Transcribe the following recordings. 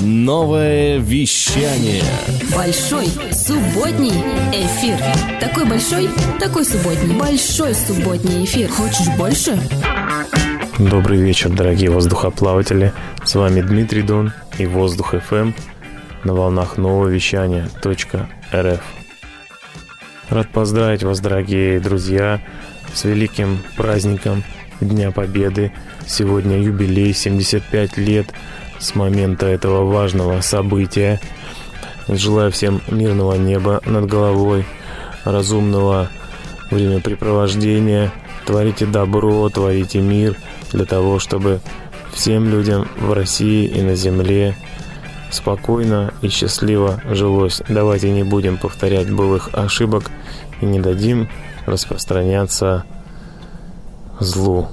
Новое вещание. Большой субботний эфир. Такой большой, такой субботний. Большой субботний эфир. Хочешь больше? Добрый вечер, дорогие воздухоплаватели. С вами Дмитрий Дон и Воздух FM на волнах нового вещания .рф. Рад поздравить вас, дорогие друзья, с великим праздником Дня Победы. Сегодня юбилей 75 лет с момента этого важного события. Желаю всем мирного неба над головой, разумного времяпрепровождения. Творите добро, творите мир для того, чтобы всем людям в России и на земле спокойно и счастливо жилось. Давайте не будем повторять былых ошибок и не дадим распространяться злу.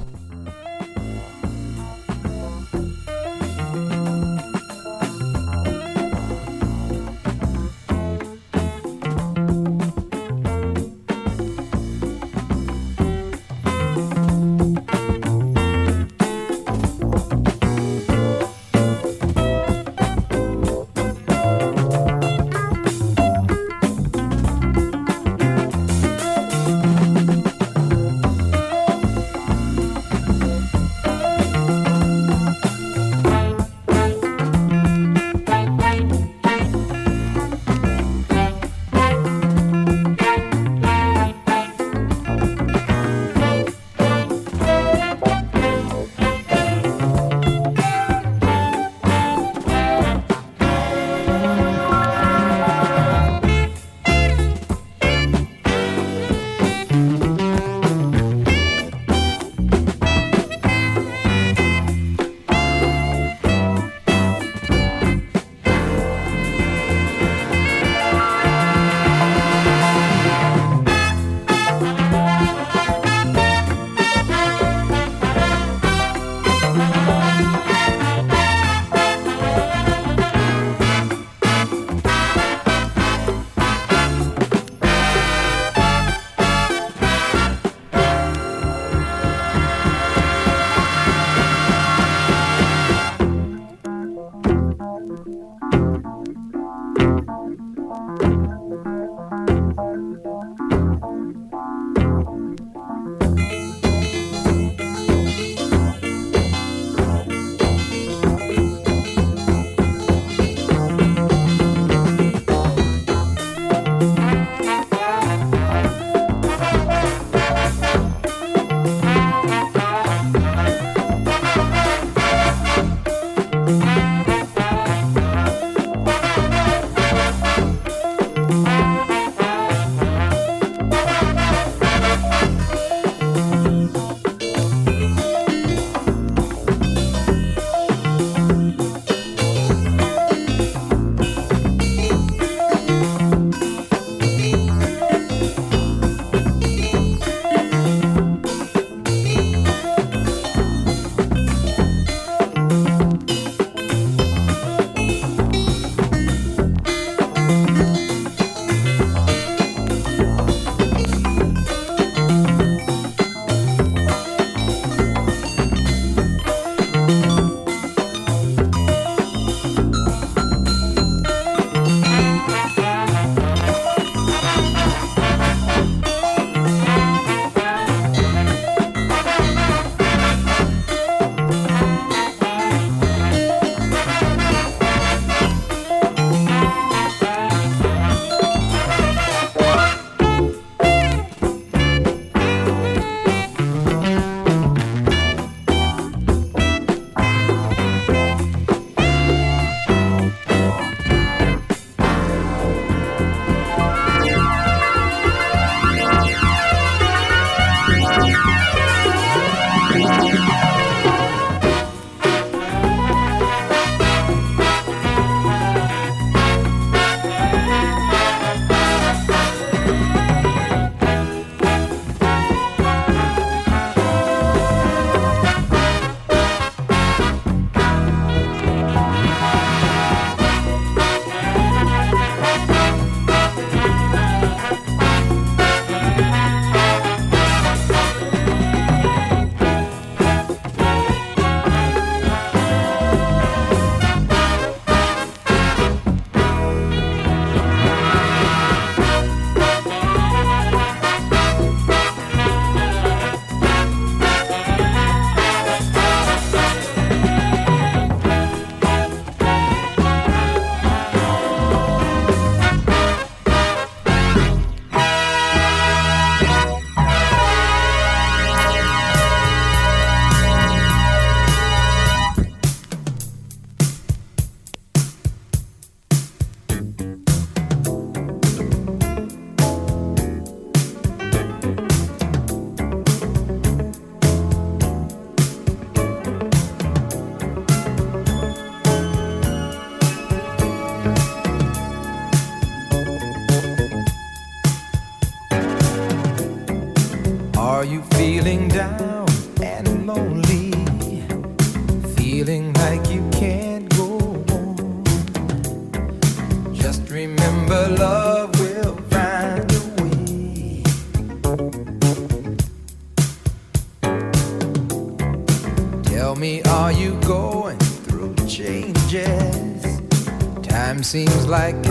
like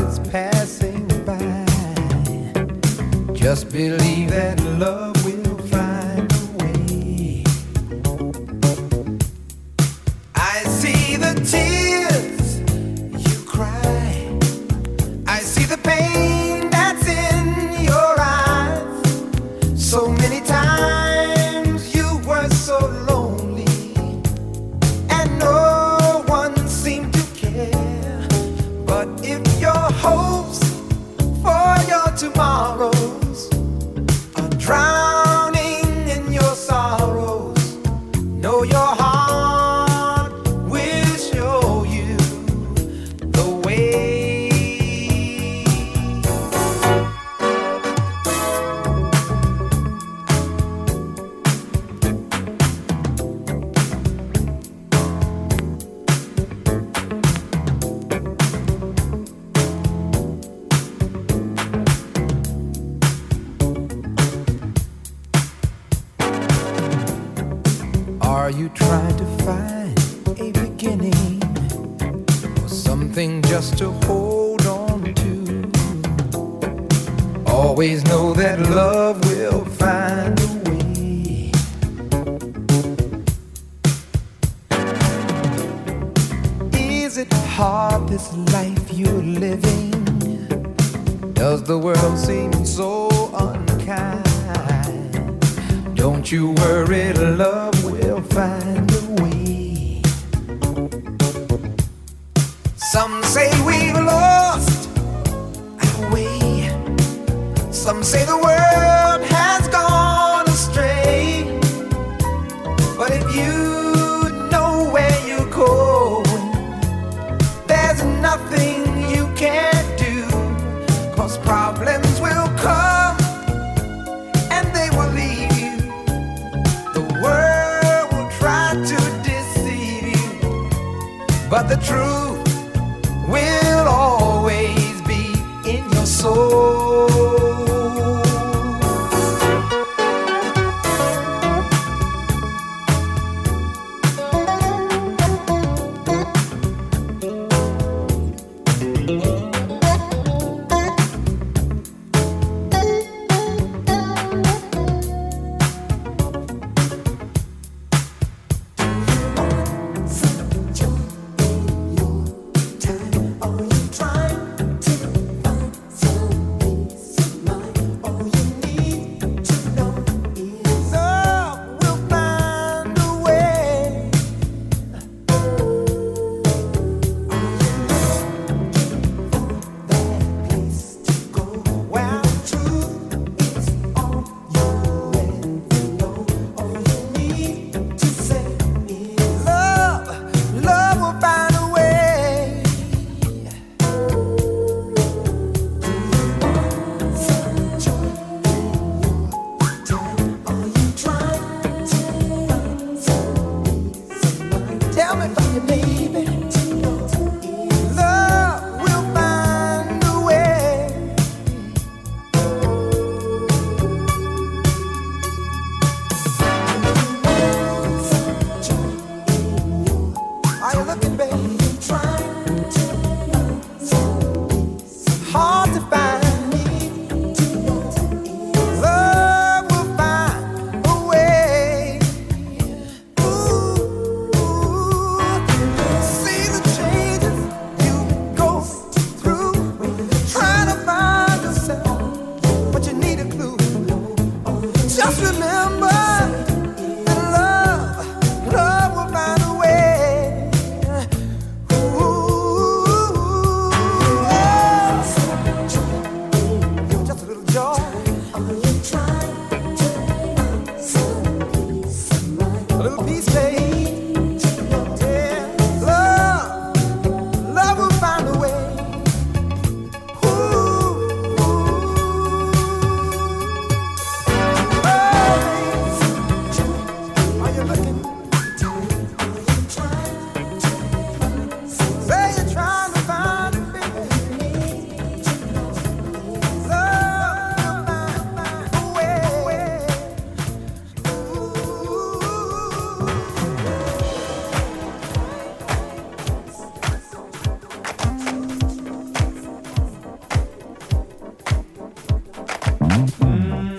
say the world has gone astray. But if you know where you're going, there's nothing you can't do. Cause problems will come and they will leave you. The world will try to deceive you, but the truth. it from be 嗯。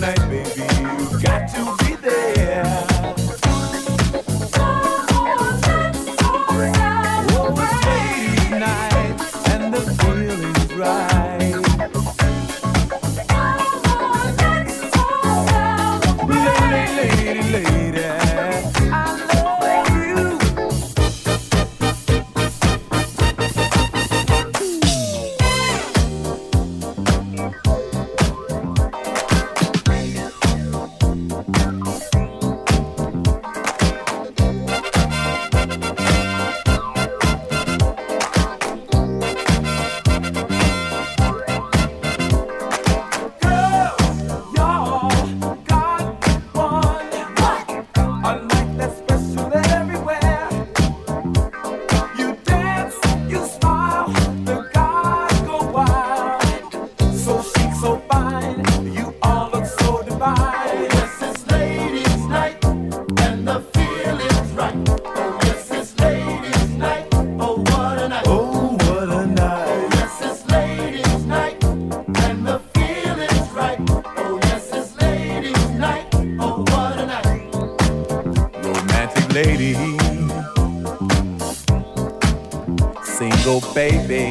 night, baby. You got to be. Baby.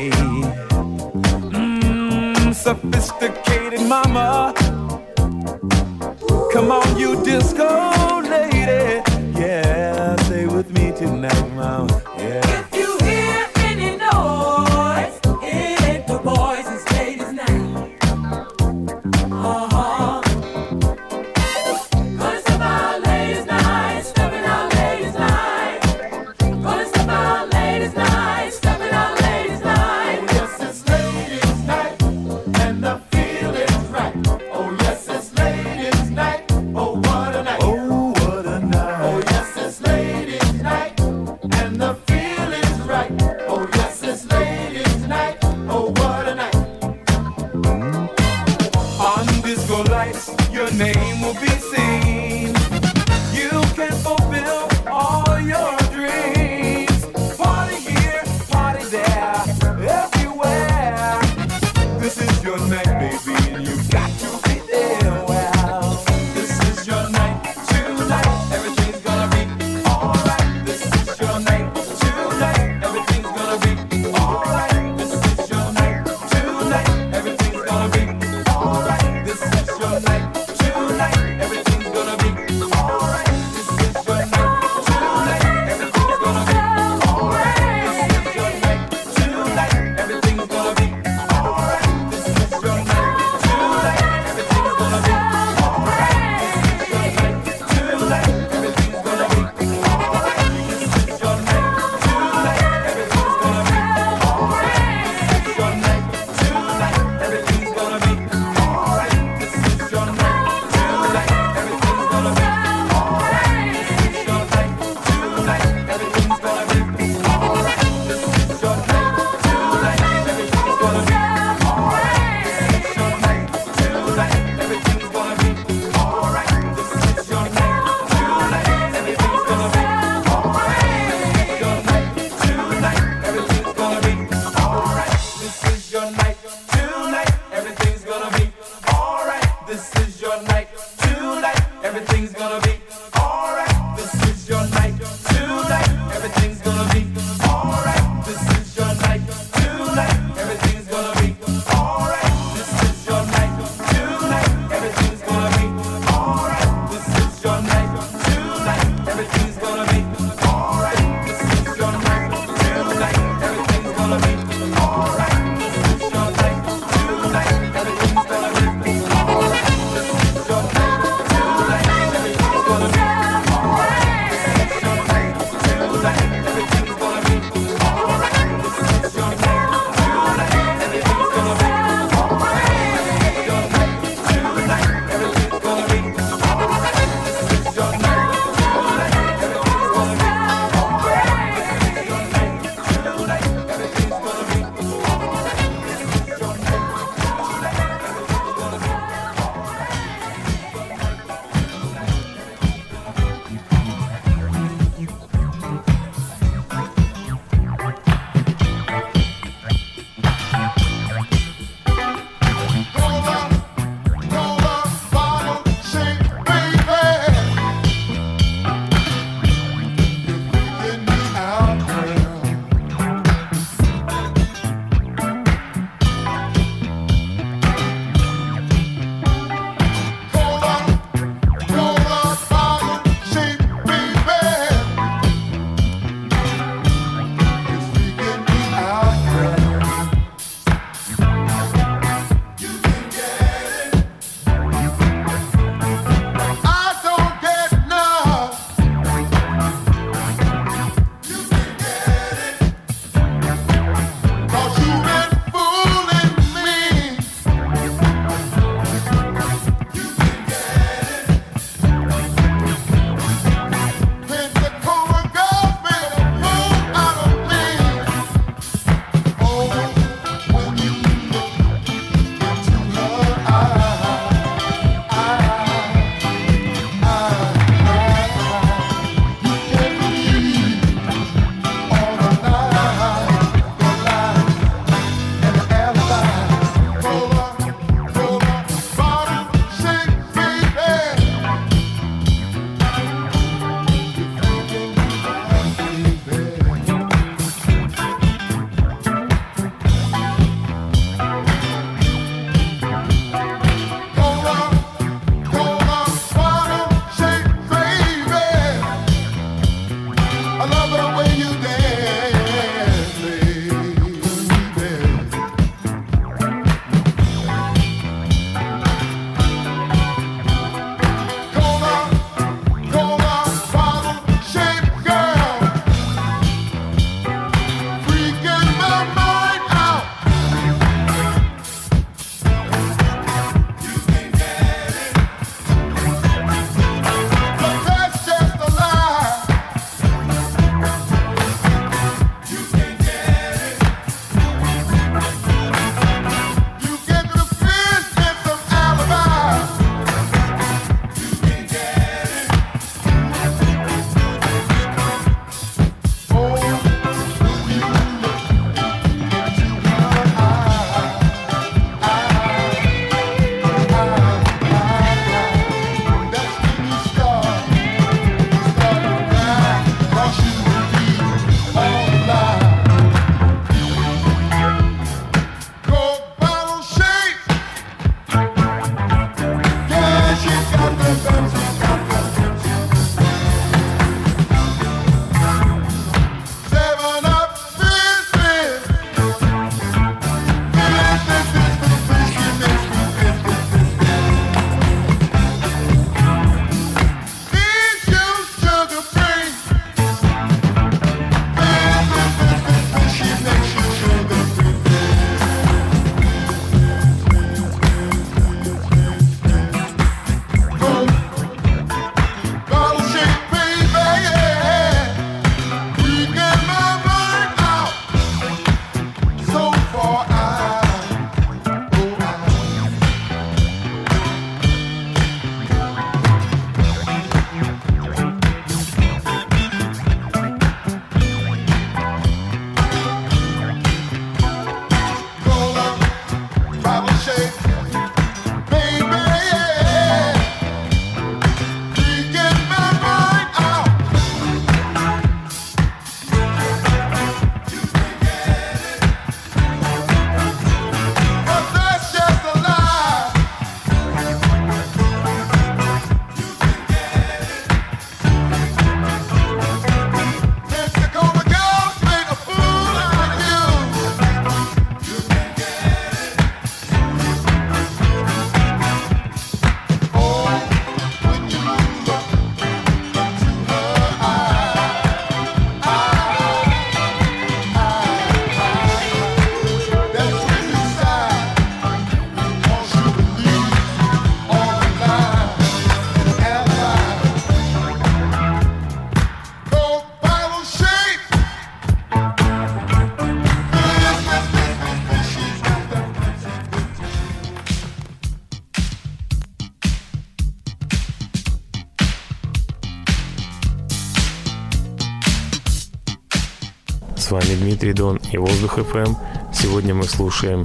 С вами Дмитрий Дон и Воздух FM. Сегодня мы слушаем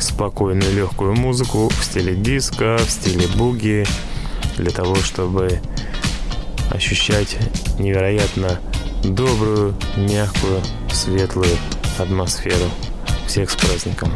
спокойную легкую музыку в стиле диска, в стиле буги, для того, чтобы ощущать невероятно добрую, мягкую, светлую атмосферу. Всех с праздником!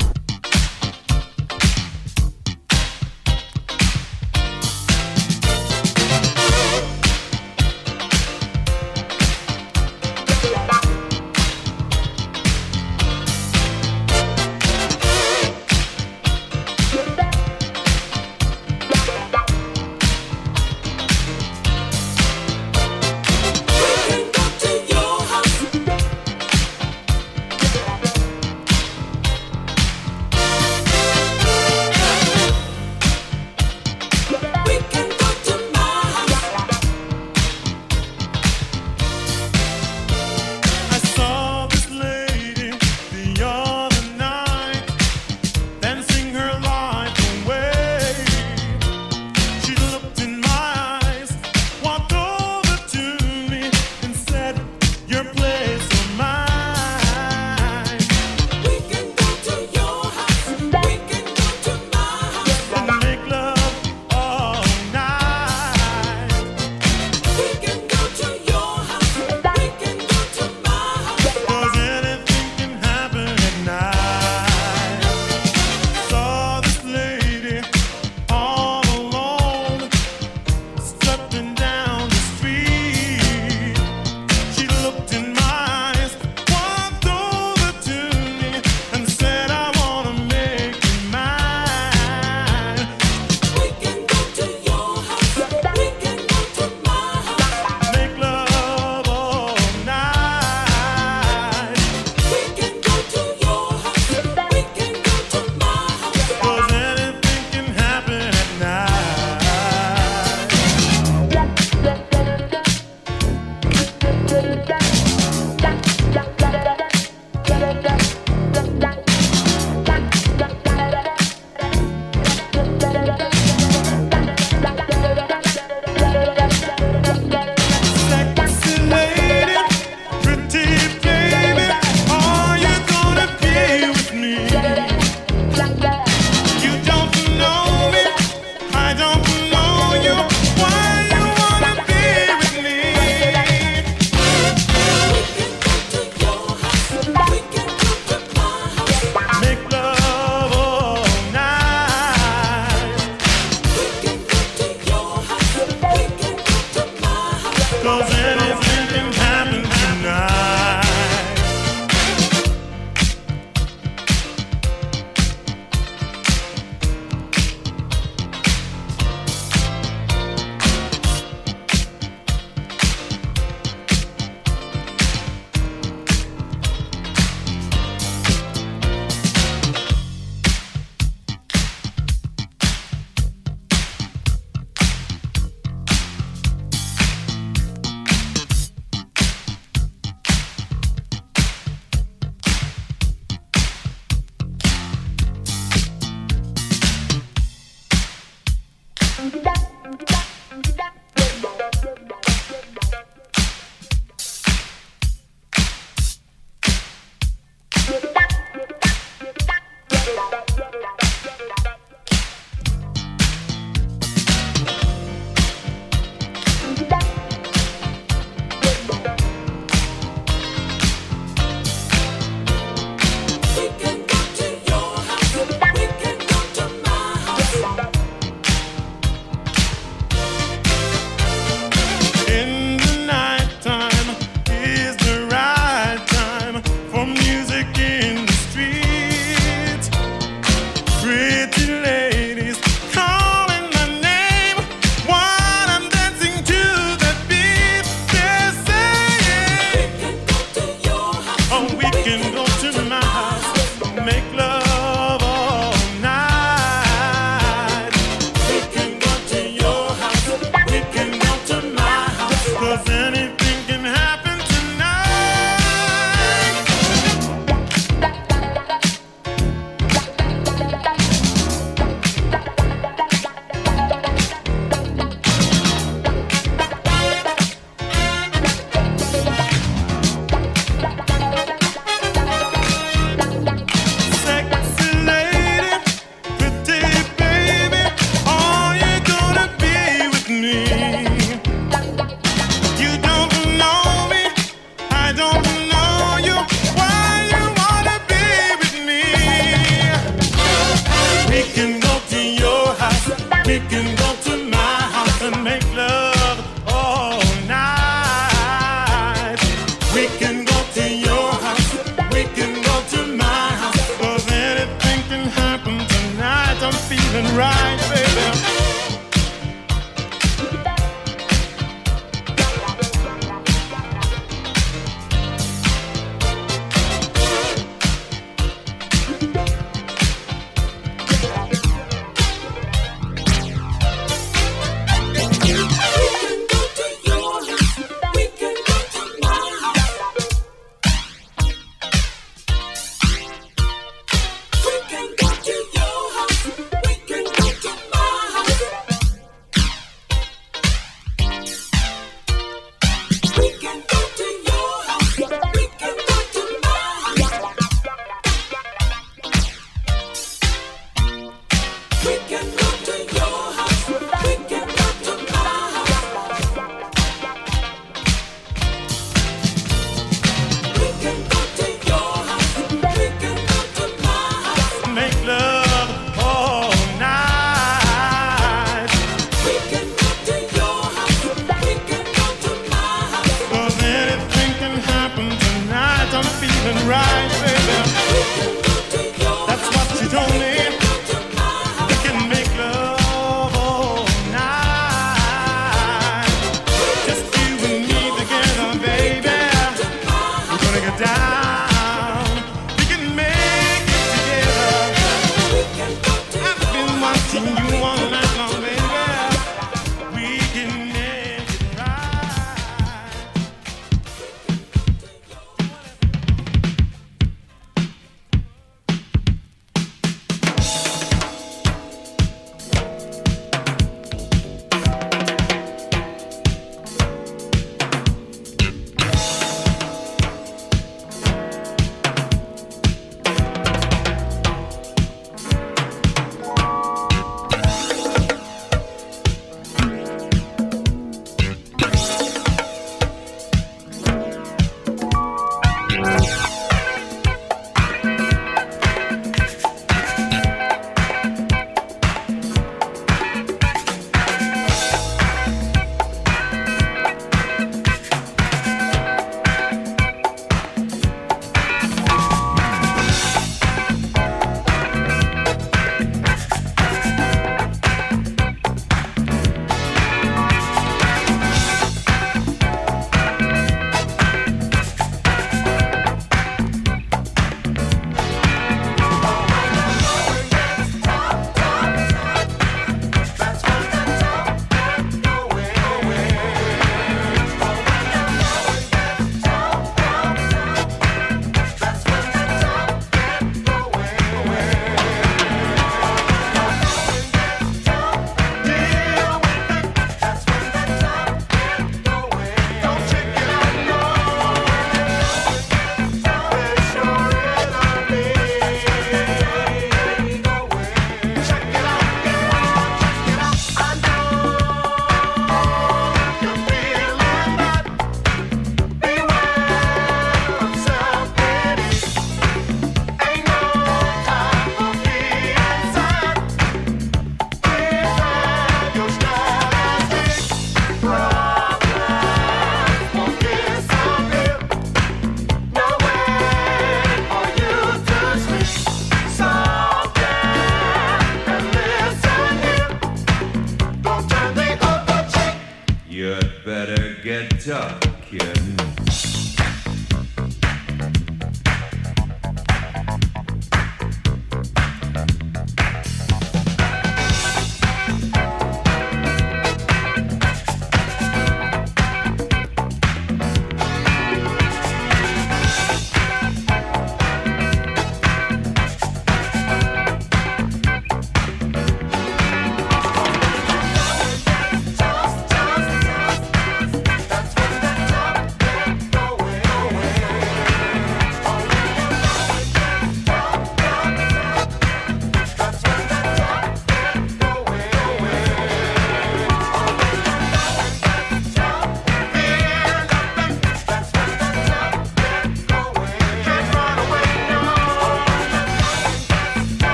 we can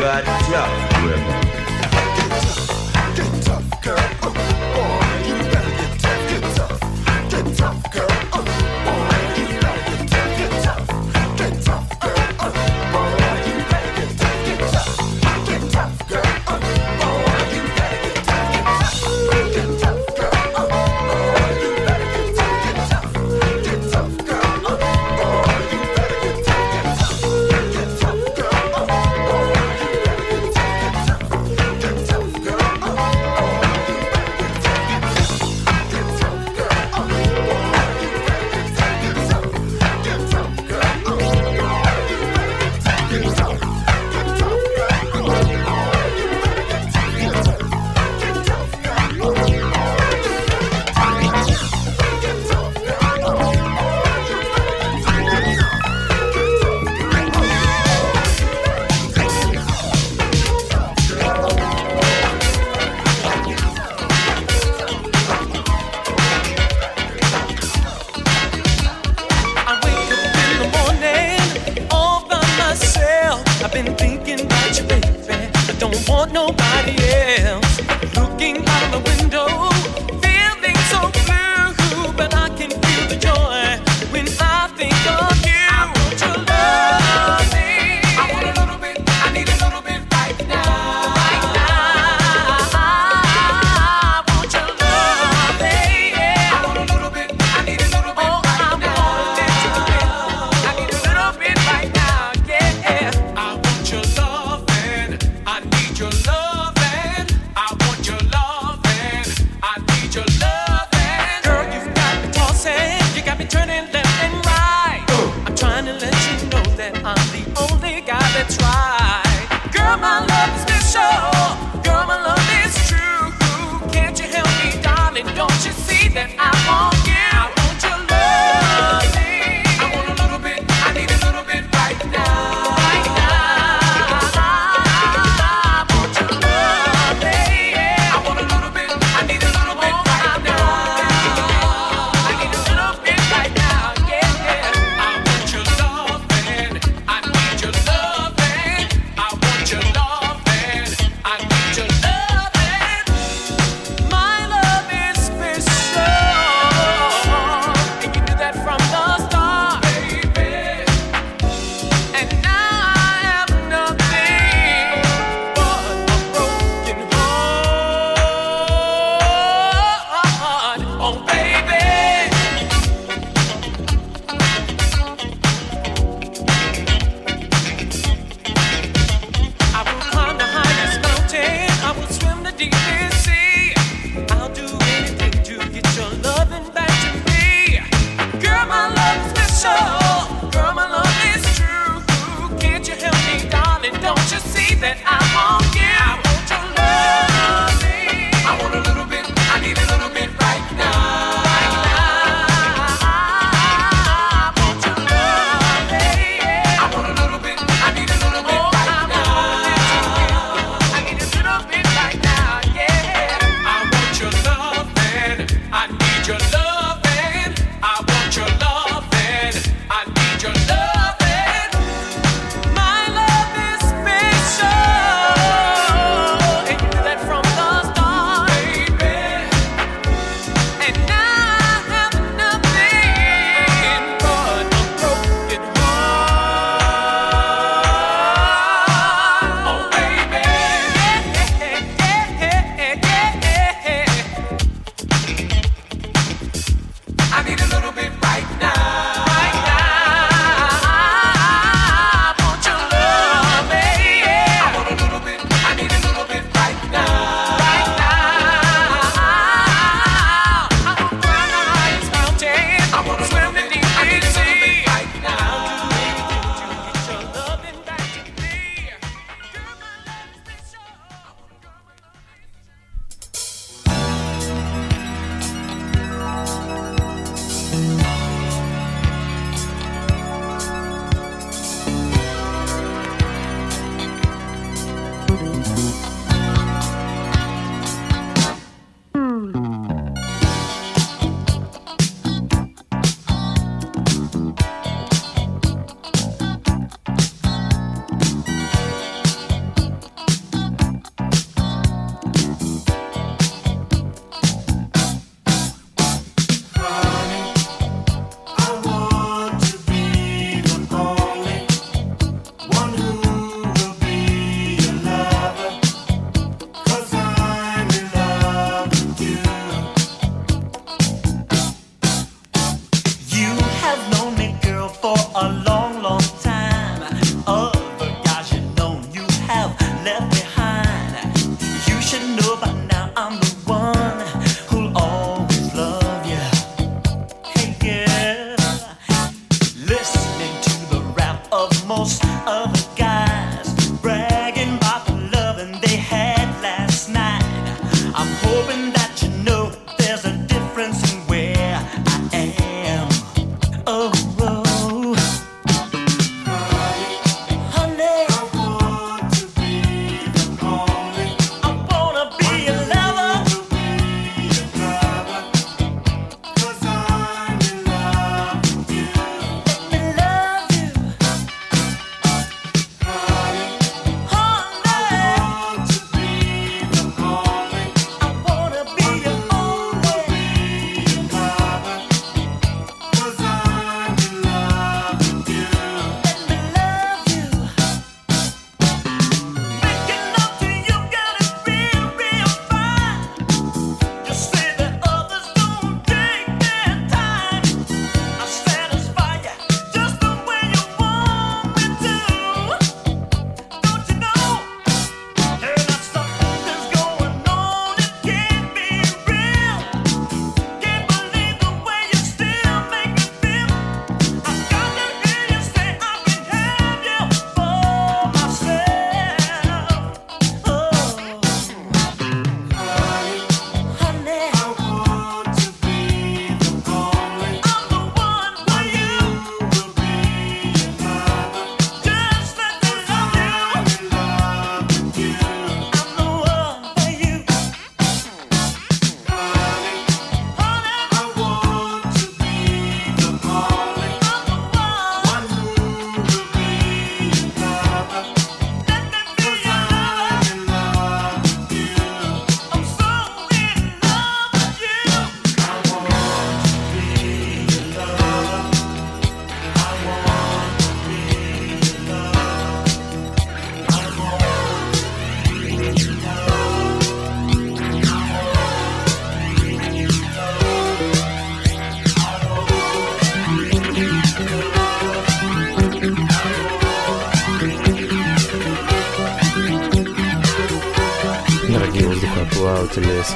got tough rhythm.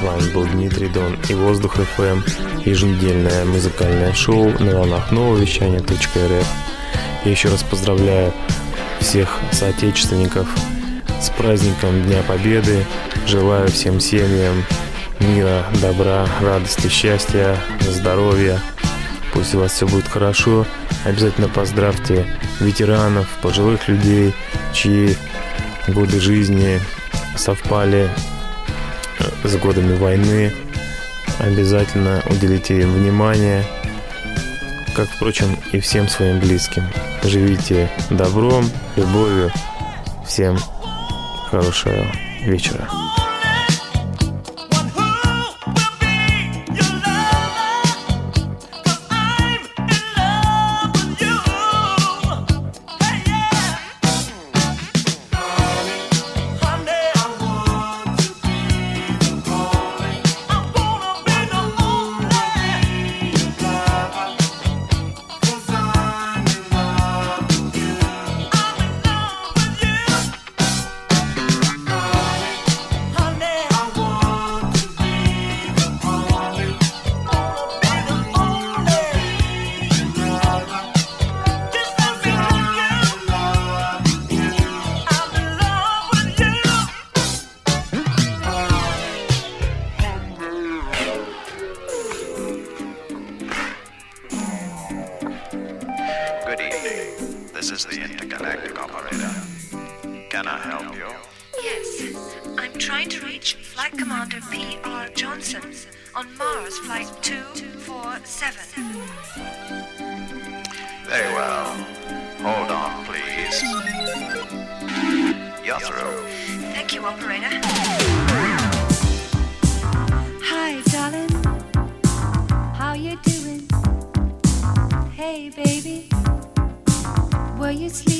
вами был Дмитрий Дон и Воздух FM еженедельное музыкальное шоу на волнах нового .рф. Я еще раз поздравляю всех соотечественников с праздником Дня Победы. Желаю всем семьям мира, добра, радости, счастья, здоровья. Пусть у вас все будет хорошо. Обязательно поздравьте ветеранов, пожилых людей, чьи годы жизни совпали с годами войны. Обязательно уделите им внимание, как, впрочем, и всем своим близким. Живите добром, любовью. Всем хорошего вечера. Galactic Operator. Can I help you? Yes, I'm trying to reach Flight Commander P.R. Johnson on Mars Flight 247. Very well. Hold on, please. You're through. Thank you, Operator. you sleep?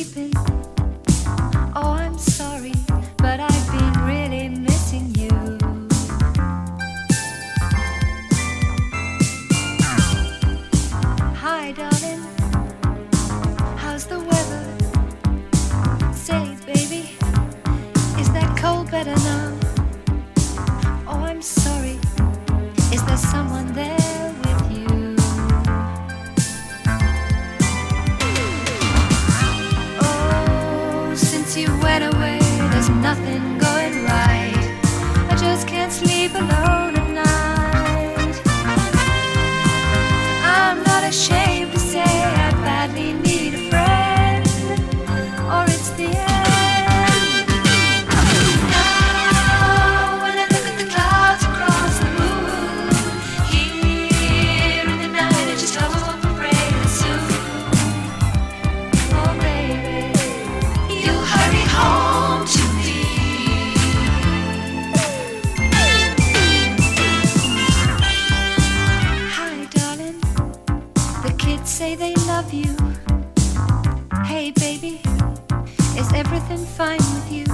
been fine with you.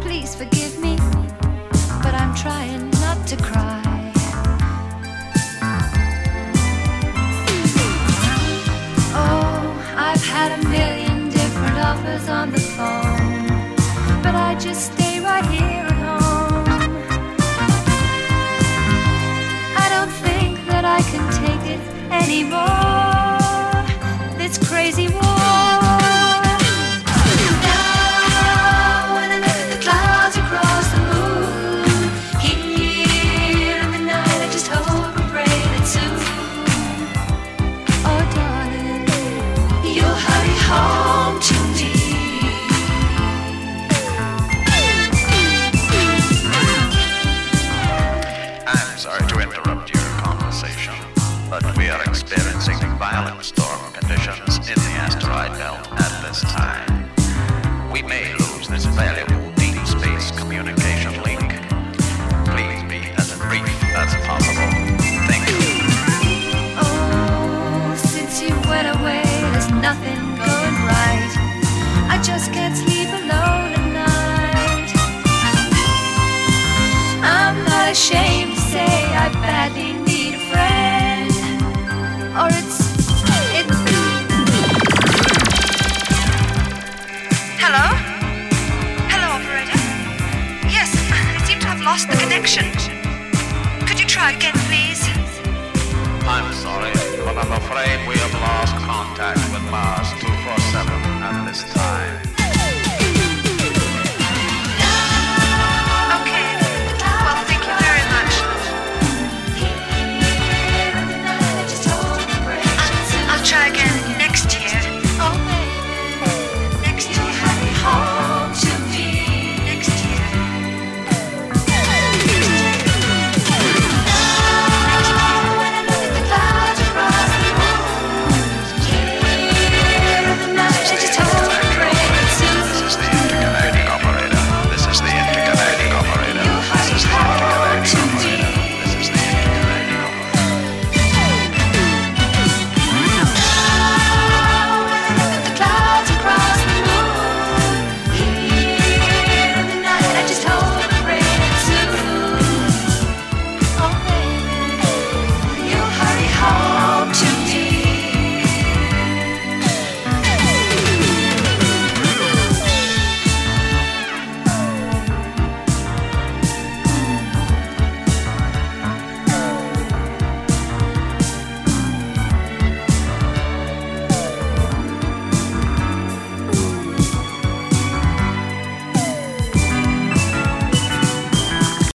Please forgive me, but I'm trying not to cry. Oh, I've had a million different offers on the phone, but I just stay right here at home. I don't think that I can take it anymore. nothing going right. I just can't sleep alone at night. I'm not ashamed to say I badly need a friend, or it's it's. Hello? Hello, operator. Yes, I seem to have lost the connection. Could you try again, please? I'm sorry. I'm afraid we have lost contact with Mars 247 at this time.